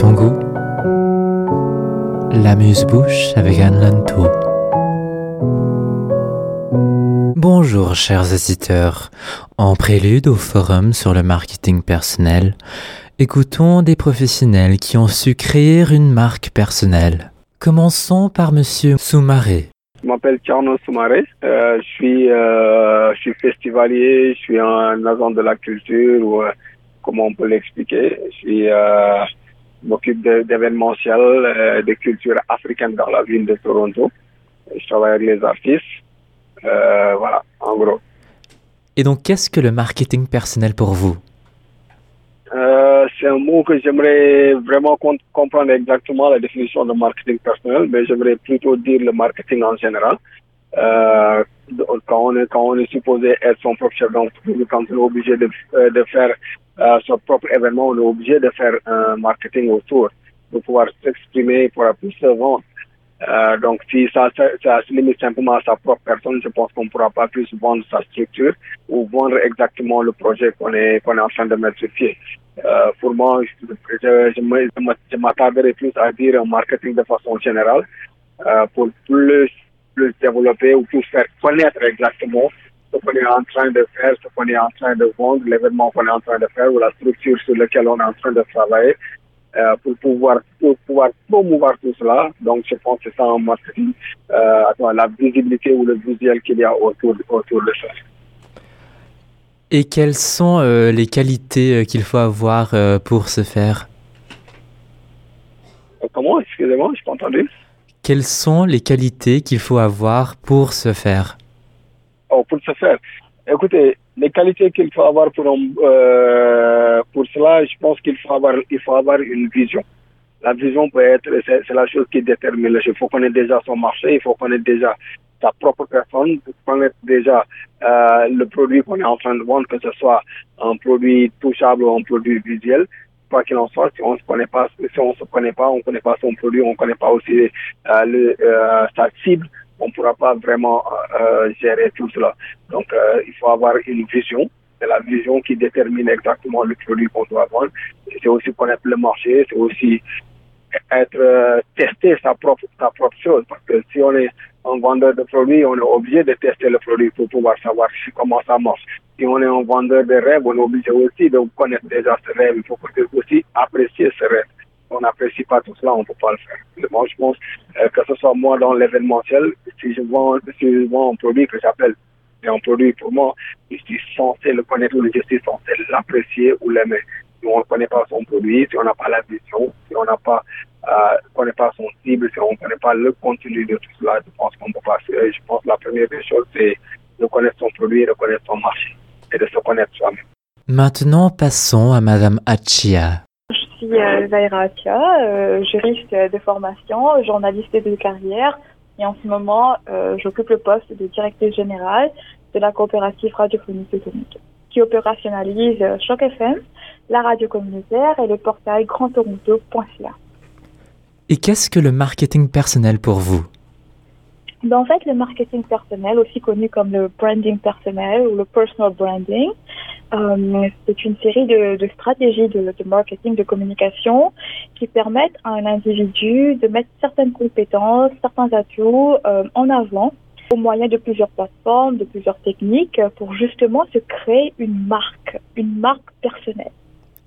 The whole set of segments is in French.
ton goût. L'amuse-bouche avec Anne Lanto. Bonjour chers auditeurs. En prélude au forum sur le marketing personnel, écoutons des professionnels qui ont su créer une marque personnelle. Commençons par monsieur Soumaré. Je m'appelle Tcherno Soumaré. Euh, je, suis, euh, je suis festivalier, je suis un agent de la culture, ou euh, comment on peut l'expliquer? Je suis, m'occupe de- d'événementiel, euh, de culture africaine dans la ville de Toronto. Je travaille avec les artistes. Euh, voilà, en gros. Et donc qu'est-ce que le marketing personnel pour vous? Euh, c'est un mot que j'aimerais vraiment com- comprendre exactement la définition de marketing personnel, mais j'aimerais plutôt dire le marketing en général. Euh, quand, on est, quand on est supposé être son propre chef d'entreprise, quand on est obligé de, euh, de faire euh, son propre événement, on est obligé de faire un marketing autour pour pouvoir s'exprimer, pour plus se vendre. Euh, donc, si ça, ça, ça se limite simplement à sa propre personne, je pense qu'on ne pourra pas plus vendre sa structure ou vendre exactement le projet qu'on est, qu'on est en train de mettre sur pied. Euh, pour moi, je, je, je je m'attarderai plus à dire un marketing de façon générale euh, pour plus, plus développer ou plus faire connaître exactement ce qu'on est en train de faire, ce qu'on est en train de vendre, l'événement qu'on est en train de faire ou la structure sur laquelle on est en train de travailler euh, pour pouvoir pour pouvoir promouvoir tout cela. Donc, je pense que c'est ça un marketing, euh, la visibilité ou le visuel qu'il y a autour, autour de ça. Et quelles sont euh, les qualités euh, qu'il faut avoir pour ce faire? Comment? Excusez-moi, je pas entendu. Quelles sont les qualités qu'il faut avoir pour ce faire? Oh, pour ce faire. Écoutez, les qualités qu'il faut avoir pour, euh, pour cela, je pense qu'il faut avoir, il faut avoir une vision. La vision peut être, c'est la chose qui détermine. Il faut connaître déjà son marché, il faut connaître déjà sa propre personne, faut connaître déjà euh, le produit qu'on est en train de vendre, que ce soit un produit touchable ou un produit visuel. Quoi qu'il en soit, si on se connaît pas, si on se connaît pas, on connaît pas son produit, on connaît pas aussi euh, euh, sa cible, on pourra pas vraiment euh, gérer tout cela. Donc, il faut avoir une vision. C'est la vision qui détermine exactement le produit qu'on doit vendre. C'est aussi connaître le marché, c'est aussi être tester sa propre sa propre chose. Parce que si on est un vendeur de produits, on est obligé de tester le produit pour pouvoir savoir comment ça marche. Si on est un vendeur de rêves, on est obligé aussi de connaître déjà ce rêve. Il faut aussi apprécier ce rêve. Si on n'apprécie pas tout cela, on ne peut pas le faire. Moi, je pense euh, que ce soit moi dans l'événementiel, si je vends, si je vends un produit que j'appelle c'est un produit pour moi, je suis censé le connaître ou je suis censé l'apprécier ou l'aimer. Si on ne connaît pas son produit, si on n'a pas la vision, si on n'a pas, euh, connaît pas son cible, si on ne connaît pas le contenu de tout cela, je pense qu'on peut pas. faire. Je pense que la première des choses, c'est de connaître son produit, de connaître son marché et de se connaître soi-même. Maintenant, passons à Madame Achia. Je suis euh, Zaira Atia, euh, juriste de formation, journaliste de carrière et en ce moment, euh, j'occupe le poste de directrice générale de la coopérative radiophonique de Toronto qui opérationnalise euh, Choc FM, la radio communautaire et le portail grandtoronto.ca. Et qu'est-ce que le marketing personnel pour vous? Ben, en fait, le marketing personnel, aussi connu comme le branding personnel ou le personal branding, euh, c'est une série de, de stratégies de, de marketing, de communication qui permettent à un individu de mettre certaines compétences, certains atouts euh, en avant au moyen de plusieurs plateformes, de plusieurs techniques pour justement se créer une marque, une marque personnelle.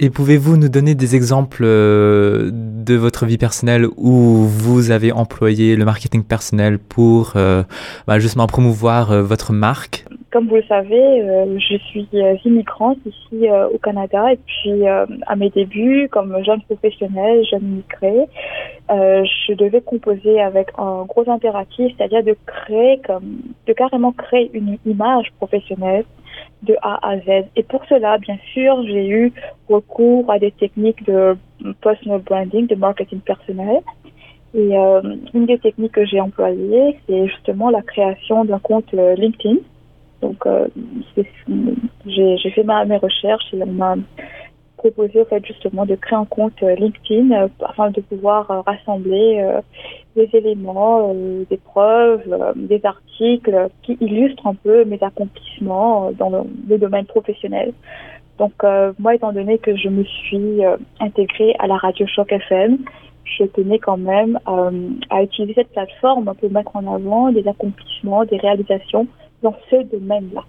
Et pouvez-vous nous donner des exemples euh, de votre vie personnelle où vous avez employé le marketing personnel pour euh, bah, justement promouvoir euh, votre marque? Comme vous le savez, je suis immigrante ici au Canada et puis à mes débuts, comme jeune professionnelle, jeune immigrée, je devais composer avec un gros impératif, c'est-à-dire de créer comme, de carrément créer une image professionnelle de A à Z. Et pour cela, bien sûr, j'ai eu recours à des techniques de personal branding, de marketing personnel. Et euh, une des techniques que j'ai employées, c'est justement la création d'un compte euh, LinkedIn. Donc, euh, j'ai fait ma, mes recherches et on m'a proposé en fait, justement de créer un compte LinkedIn afin de pouvoir rassembler des éléments, euh, des preuves, euh, des articles qui illustrent un peu mes accomplissements euh, dans le, domaine professionnel. Donc moi, étant donné que je me suis intégrée à la radio Choc FM, je tenais quand même à utiliser cette plateforme pour mettre en avant des accomplissements, des réalisations dans ce domaine-là.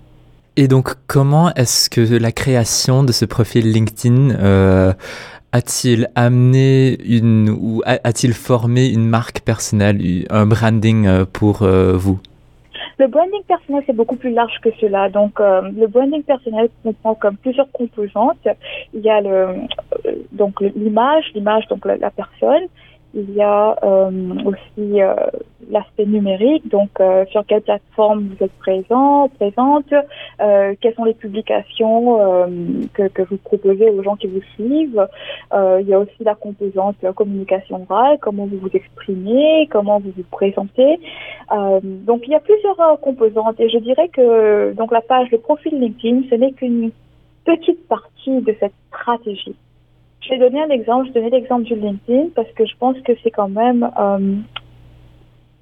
Et donc, comment est-ce que la création de ce profil LinkedIn euh, a-t-il amené une ou a-t-il formé une marque personnelle, un branding euh, pour euh, vous? Le branding personnel c'est beaucoup plus large que cela. Donc, le branding personnel comprend comme plusieurs composantes. Il y a le donc l'image, l'image donc la personne. Il y a aussi l'aspect numérique, donc euh, sur quelle plateforme vous êtes présent, présente, euh, quelles sont les publications euh, que, que, vous proposez aux gens qui vous suivent. il y a aussi la composante communication orale, comment vous vous exprimez, comment vous vous présentez. donc il y a plusieurs composantes et je dirais que donc la page, le profil LinkedIn, ce n'est qu'une petite partie de cette stratégie. Je vais donner un exemple, je donner l'exemple du LinkedIn parce que je pense que c'est quand même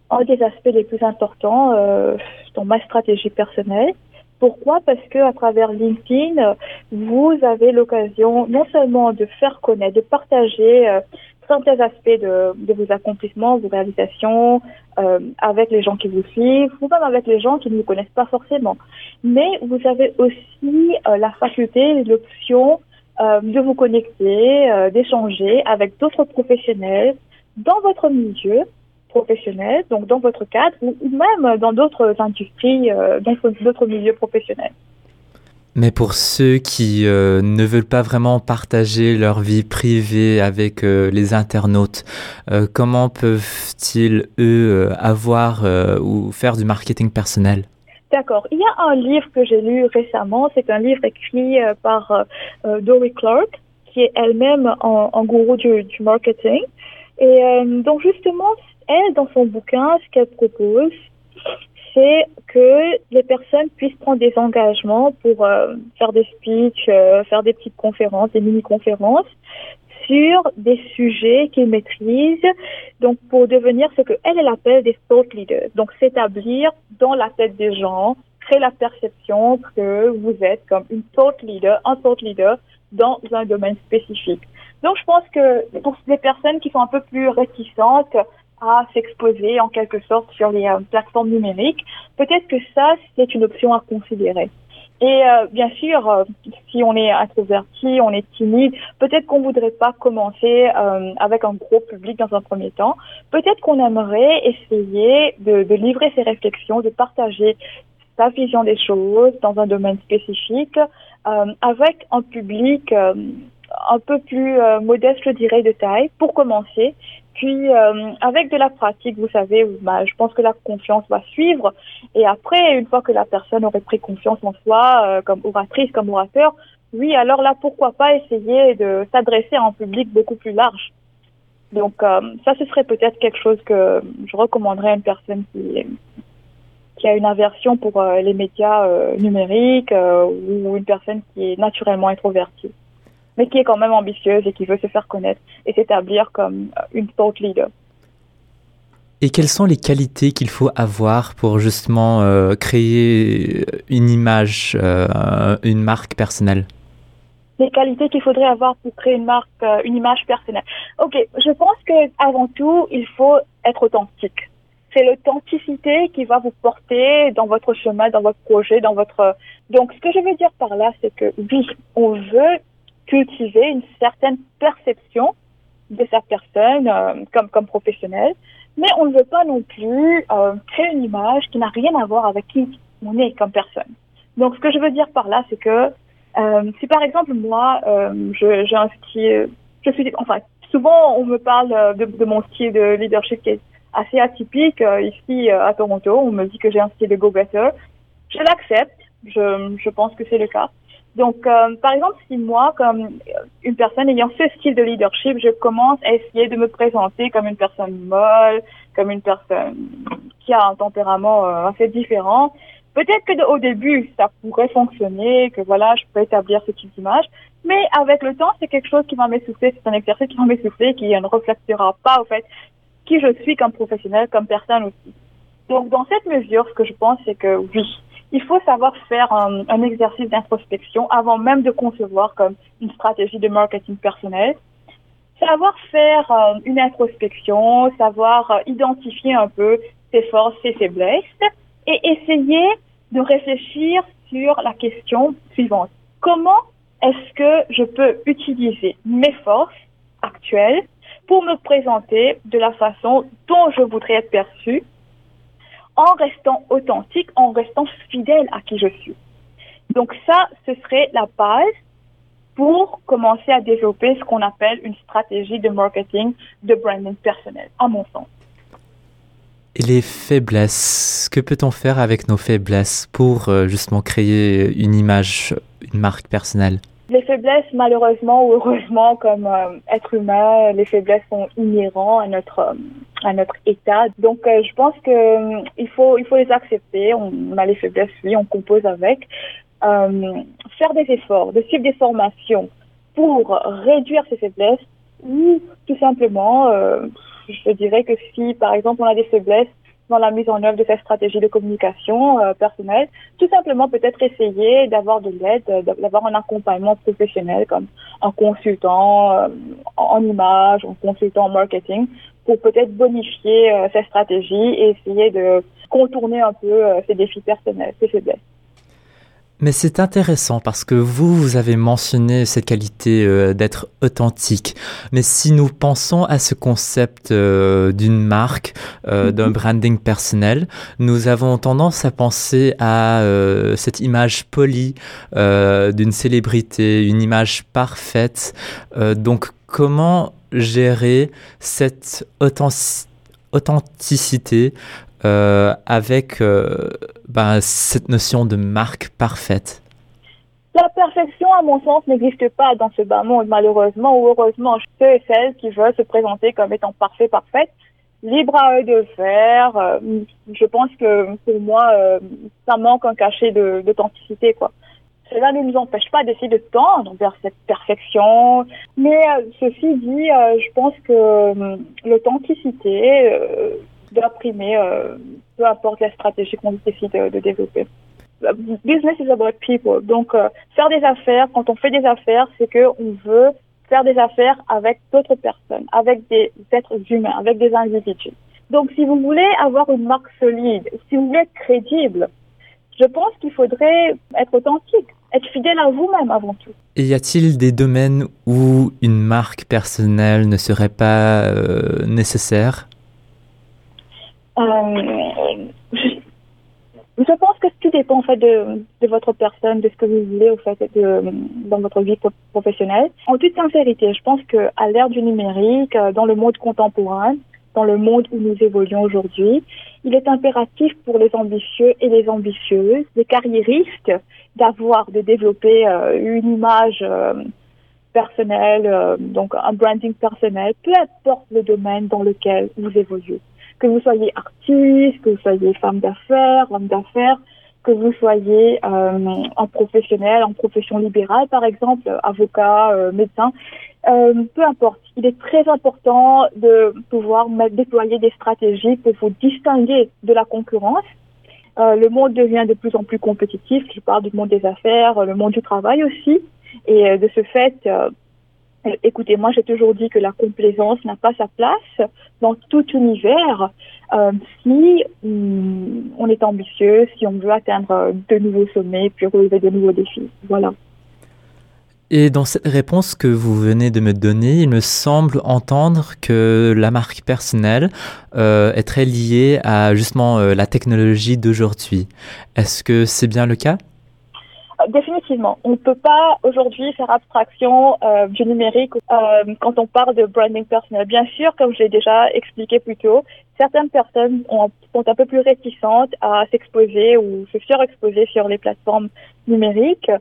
un des aspects les plus importants euh, dans ma stratégie personnelle. Pourquoi? Parce que à travers LinkedIn, vous avez l'occasion non seulement de faire connaître, de partager euh, certains aspects de, de, vos accomplissements, vos réalisations euh, avec les gens qui vous suivent, ou même avec les gens qui ne vous connaissent pas forcément. Mais vous avez aussi euh, la faculté, l'option euh, de vous connecter, euh, d'échanger avec d'autres professionnels dans votre milieu professionnels, donc dans votre cadre ou, même dans d'autres industries, euh, dans d'autres milieux professionnels. Mais pour ceux qui euh, ne veulent pas vraiment partager leur vie privée avec les internautes, comment peuvent-ils, eux, avoir ou faire du marketing personnel? D'accord. Il y a un livre que j'ai lu récemment. C'est un livre écrit par Dory Clark, qui est elle-même un, gourou du, marketing. Et donc justement, elle, dans son bouquin, ce qu'elle propose, c'est que les personnes puissent prendre des engagements pour euh, faire des speeches, euh, faire des petites conférences, des mini-conférences sur des sujets qu'ils maîtrisent, donc pour devenir ce qu'elle, elle appelle des thought leaders. Donc s'établir dans la tête des gens, créer la perception que vous êtes comme une thought leader, un thought leader dans un domaine spécifique. Donc je pense que pour les personnes qui sont un peu plus réticentes, à s'exposer en quelque sorte sur les euh, plateformes numériques, peut-être que ça, c'est une option à considérer. Et euh, bien sûr, euh, si on est introverti, on est timide, peut-être qu'on voudrait pas commencer avec un gros public dans un premier temps. Peut-être qu'on aimerait essayer de, de, livrer ses réflexions, de partager sa vision des choses dans un domaine spécifique avec un public un peu plus modeste, je dirais, de taille, pour commencer, puis, euh, avec de la pratique, vous savez, bah, je pense que la confiance va suivre. Et après, une fois que la personne aurait pris confiance en soi, euh, comme oratrice, comme orateur, oui, alors là, pourquoi pas essayer de s'adresser à un public beaucoup plus large. Donc, euh, ça, ce serait peut-être quelque chose que je recommanderais à une personne qui, qui a une aversion pour les médias numériques ou une personne qui est naturellement introvertie mais qui est quand même ambitieuse et qui veut se faire connaître et s'établir comme une thought leader. Et quelles sont les qualités qu'il faut avoir pour justement euh, créer une image, euh, une marque personnelle? Les qualités qu'il faudrait avoir pour créer une marque, euh, une image personnelle. Ok, je pense que avant tout, il faut être authentique. C'est l'authenticité qui va vous porter dans votre chemin, dans votre projet, dans votre. Donc, ce que je veux dire par là, c'est que oui, on veut cultiver une certaine perception de sa personne euh, comme, comme professionnel, mais on ne veut pas non plus euh, créer une image qui n'a rien à voir avec qui on est comme personne. Donc, ce que je veux dire par là, c'est que euh, si par exemple moi, j'ai un style, je suis, enfin, souvent on me parle de, de, mon style de leadership qui est assez atypique. ici à Toronto, on me dit que j'ai un style de go-getter. Je l'accepte. Je, je pense que c'est le cas. Donc, euh, par exemple, si moi, comme une personne ayant ce style de leadership, je commence à essayer de me présenter comme une personne molle, comme une personne qui a un tempérament euh, assez différent, peut-être que au début, ça pourrait fonctionner, que voilà, je peux établir ce type d'image, mais avec le temps, c'est quelque chose qui va m'essouffler, c'est un exercice qui va m'essouffler, qui ne reflètera pas, au fait, qui je suis comme professionnel, comme personne aussi. Donc, dans cette mesure, ce que je pense, c'est que oui, il faut savoir faire un, exercice d'introspection avant même de concevoir comme une stratégie de marketing personnel. Savoir faire euh, une introspection, savoir euh, identifier un peu ses forces, ses faiblesses et essayer de réfléchir sur la question suivante. Comment est-ce que je peux utiliser mes forces actuelles pour me présenter de la façon dont je voudrais être perçue en restant authentique, en restant fidèle à qui je suis. Donc ça, ce serait la base pour commencer à développer ce qu'on appelle une stratégie de marketing de branding personnel, à mon sens. Et les faiblesses, que peut-on faire avec nos faiblesses pour euh, justement créer une image, une marque personnelle? Les faiblesses, malheureusement ou heureusement, comme euh, être humain, les faiblesses sont inhérents à notre euh, à notre état. Donc, euh, je pense que il faut il faut les accepter. On, a les faiblesses, oui, on compose avec. faire des efforts, de suivre des formations pour réduire ces faiblesses ou tout simplement, je dirais que si par exemple on a des faiblesses dans la mise en œuvre de cette stratégie de communication euh, personnelle. Tout simplement, peut-être essayer d'avoir de l'aide, euh, d'avoir un accompagnement professionnel comme un consultant euh, en image, un consultant en marketing, pour peut-être bonifier euh, cette stratégie et essayer de contourner un peu ces défis personnels, ces faiblesses. Mais c'est intéressant parce que vous, vous avez mentionné cette qualité euh, d'être authentique. Mais si nous pensons à ce concept euh, d'une marque, euh, mhm. d'un branding personnel, nous avons tendance à penser à cette image polie d'une célébrité, une image parfaite. donc comment gérer cette authenticité euh, avec euh, ben, cette notion de marque parfaite La perfection, à mon sens, n'existe pas dans ce bas monde, malheureusement ou heureusement. Ceux et celles qui veulent se présenter comme étant parfait, parfaite, libre à eux de faire. Euh, je pense que pour moi, ça manque un cachet d'authenticité, quoi. Cela ne nous empêche pas d'essayer de tendre vers cette perfection. Mais ceci dit, je pense que l'authenticité doit primer, euh, peu importe la stratégie qu'on décide de, développer. Business is about people. Donc, euh, faire des affaires, quand on fait des affaires, c'est que on veut faire des affaires avec d'autres personnes, avec des êtres humains, avec des individus. Donc, si vous voulez avoir une marque solide, si vous voulez être crédible, je pense qu'il faudrait être authentique, être fidèle à vous-même avant tout. Et y a-t-il des domaines où une marque personnelle ne serait pas euh, nécessaire? Euh, je, pense que tout dépend en fait de, de, votre personne, de ce que vous voulez au fait de, dans votre vie professionnelle. En toute sincérité, je pense que à l'ère du numérique, euh, dans le monde contemporain, dans le monde où nous évoluons aujourd'hui, il est impératif pour les ambitieux et les ambitieuses, les carriéristes, d'avoir, de développer euh, une image personnelle, donc un branding personnel, peu importe le domaine dans lequel vous évoluez. Que vous soyez artiste, que vous soyez femme d'affaires, homme d'affaires, que vous soyez euh, en professionnel, en profession libérale par exemple, avocat, euh, médecin, euh, peu importe. Il est très important de pouvoir déployer des stratégies pour vous distinguer de la concurrence. Euh, le monde devient de plus en plus compétitif. Je parle du monde des affaires, le monde du travail aussi. Et euh, de ce fait, Écoutez, moi j'ai toujours dit que la complaisance n'a pas sa place dans tout univers euh, si on est ambitieux, si on veut atteindre de nouveaux sommets, puis relever de nouveaux défis. Voilà. Et dans cette réponse que vous venez de me donner, il me semble entendre que la marque personnelle euh, est très liée à justement euh, la technologie d'aujourd'hui. Est-ce que c'est bien le cas? Définitivement. On ne peut pas aujourd'hui faire abstraction euh, du numérique euh, quand on parle de branding personnel. Bien sûr, comme je l'ai déjà expliqué plus tôt, certaines personnes ont, sont un peu plus réticentes à s'exposer ou se surexposer sur les plateformes numériques.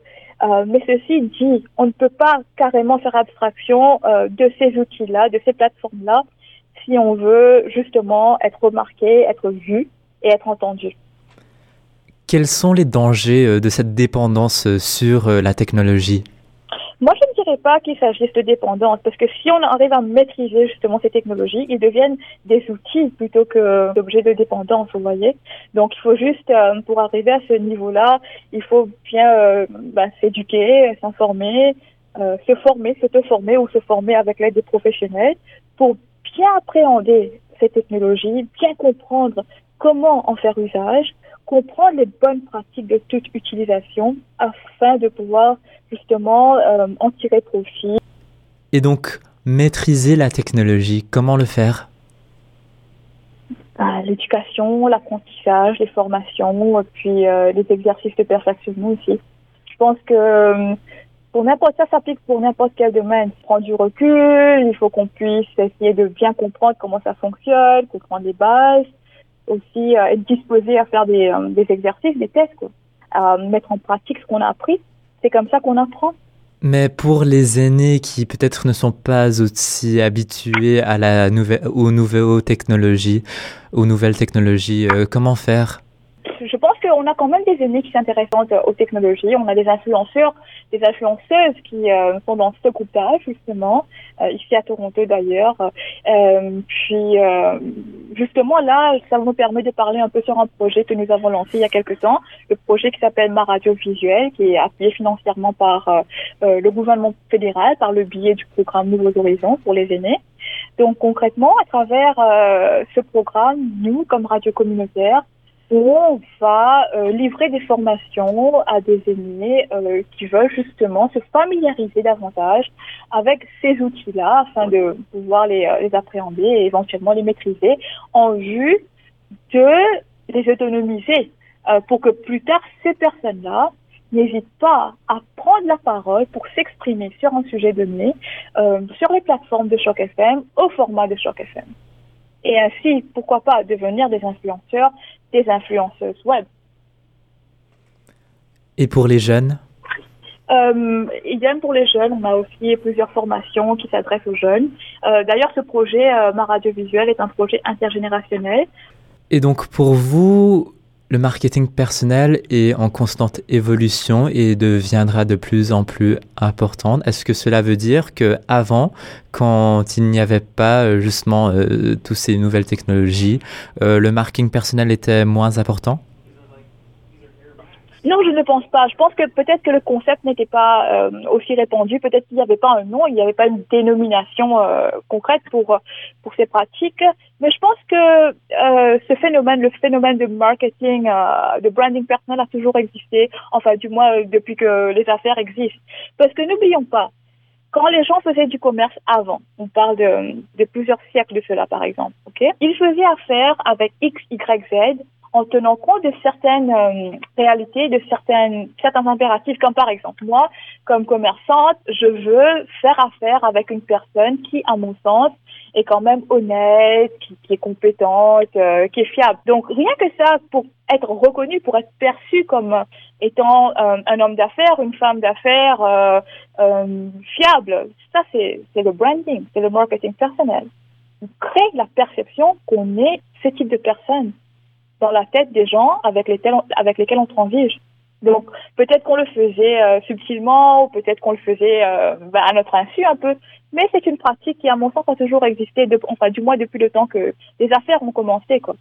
Euh, mais ceci dit, on ne peut pas carrément faire abstraction euh, de ces outils-là, de ces plateformes-là, si on veut justement être remarqué, être vu et être entendu. Quels sont les dangers euh, de cette dépendance euh, sur euh, la technologie? Moi, je ne dirais pas qu'il s'agisse de dépendance, parce que si on arrive à maîtriser justement ces technologies, ils deviennent des outils plutôt que d'objets de dépendance, vous voyez. Donc il faut juste, pour arriver à ce niveau-là, il faut bien bah, s'éduquer, s'informer, se former, s'auto-former ou se former avec l'aide des professionnels pour bien appréhender ces technologies, bien comprendre comment en faire usage, comprendre les bonnes pratiques de toute utilisation afin de pouvoir justement euh, en tirer profit. Et donc, maîtriser la technologie, comment le faire? Bah, L'éducation, l'apprentissage, les formations, puis euh, les exercices de perfectionnement aussi. Je pense que euh, pour n'importe ça s'applique pour n'importe quel domaine. Prendre du recul, il faut qu'on puisse essayer de bien comprendre comment ça fonctionne, comprendre les bases, aussi euh, être disposé à faire des, euh, des exercices, des tests, quoi. à mettre en pratique ce qu'on a appris. C'est comme ça qu'on apprend. Mais pour les aînés qui peut-être ne sont pas aussi habitués à la nouvelle, aux nouvelles technologies, aux nouvelles technologies, euh, comment faire? Je pense qu'on a quand même des aînés qui s'intéressent aux technologies. On a des influenceurs, des influenceuses qui euh, sont dans ce groupe-là, justement, euh, ici à Toronto d'ailleurs. Euh, puis, justement, là, ça nous permet de parler un peu sur un projet que nous avons lancé il y a quelques temps, le projet qui s'appelle Ma Radio Visuelle, qui est appuyé financièrement par le gouvernement fédéral, par le biais du programme Nouveaux Horizons pour les aînés. Donc concrètement, à travers ce programme, nous, comme radio communautaire, on va euh, livrer des formations à des aînés euh, qui veulent justement se familiariser davantage avec ces outils-là afin de pouvoir les, euh, appréhender et éventuellement les maîtriser en vue de les autonomiser. Pour que plus tard ces personnes-là n'hésitent pas à prendre la parole pour s'exprimer sur un sujet donné sur les plateformes de Choc FM au format de Choc FM et ainsi, pourquoi pas, devenir des influenceurs, des influenceuses web. Et pour les jeunes? Euh, idem pour les jeunes, on a aussi plusieurs formations qui s'adressent aux jeunes. Euh, d'ailleurs, ce projet, euh, Ma Radio Visuelle, est un projet intergénérationnel. Et donc, pour vous, le marketing personnel est en constante évolution et deviendra de plus en plus important. Est-ce que cela veut dire que avant, quand il n'y avait pas euh, justement euh, toutes ces nouvelles technologies, euh, le marketing personnel était moins important? Non, je ne pense pas. Je pense que peut-être que le concept n'était pas euh, aussi répandu. Peut-être qu'il n'y avait pas un nom, il n'y avait pas une dénomination euh, concrète pour pour ces pratiques. Mais je pense que euh, ce phénomène, le phénomène de marketing, de branding personnel a toujours existé. Enfin, du moins depuis que les affaires existent. Parce que n'oublions pas, quand les gens faisaient du commerce avant, on parle de, de plusieurs siècles de cela par exemple, ok, ils faisaient affaire avec X, Y, Z en tenant compte de certaines euh, réalités, de certaines, certains impératifs, comme par exemple, moi, comme commerçante, je veux faire affaire avec une personne qui, à mon sens, est quand même honnête, qui, est compétente, euh, qui est fiable. Donc, rien que ça, pour être reconnu, pour être perçu comme étant euh, un homme d'affaires, une femme d'affaires fiable, ça, c'est le branding, c'est le marketing personnel. On crée la perception qu'on est ce type de personne dans la tête des gens avec lesquels on, avec lesquels on transige. Donc peut-être qu'on le faisait euh, subtilement ou peut-être qu'on le faisait euh, bah, à notre insu un peu, mais c'est une pratique qui à mon sens a toujours existé, de, enfin du moins depuis le temps que les affaires ont commencé quoi.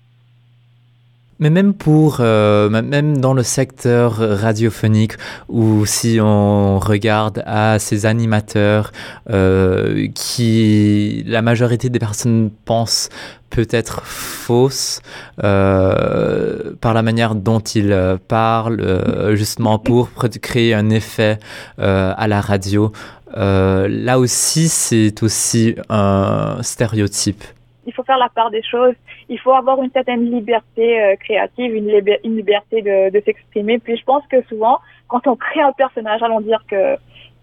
Mais même pour, euh, même dans le secteur radiophonique, ou si on regarde à ces animateurs euh, qui, la majorité des personnes pensent peut-être fausses euh, par la manière dont ils parlent, justement pour créer un effet à la radio. là aussi, c'est aussi un stéréotype il faut faire la part des choses. Il faut avoir une certaine liberté euh, créative, une, liberté de, s'exprimer. Puis je pense que souvent, quand on crée un personnage, allons dire que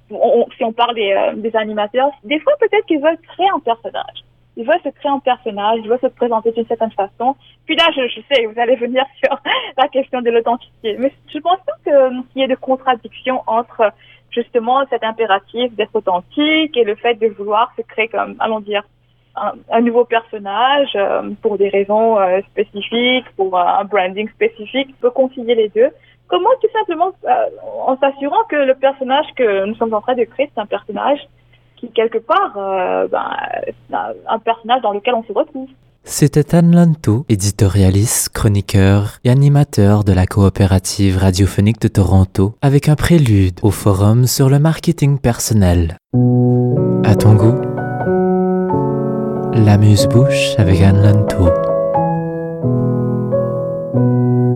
si on parle des, euh, des animateurs, des fois peut-être qu'ils veulent créer un personnage. Ils veulent se créer un personnage, ils veulent se présenter d'une certaine façon. Puis là, je, sais, vous allez venir sur la question de l'authenticité. Mais je pense pas qu'il y ait de contradiction entre justement cet impératif d'être authentique et le fait de vouloir se créer comme, allons dire, un, nouveau personnage euh, pour des raisons euh, spécifiques, pour un branding spécifique, peut concilier les deux. Comment tout simplement en s'assurant que le personnage que nous sommes en train de créer, c'est un personnage qui quelque part, ben, un personnage dans lequel on se retrouve. C'était Anne Lanto, éditorialiste, chroniqueur et animateur de la coopérative radiophonique de Toronto, avec un prélude au forum sur le marketing personnel. À ton goût, l'amuse-bouche avec Anne Lanto.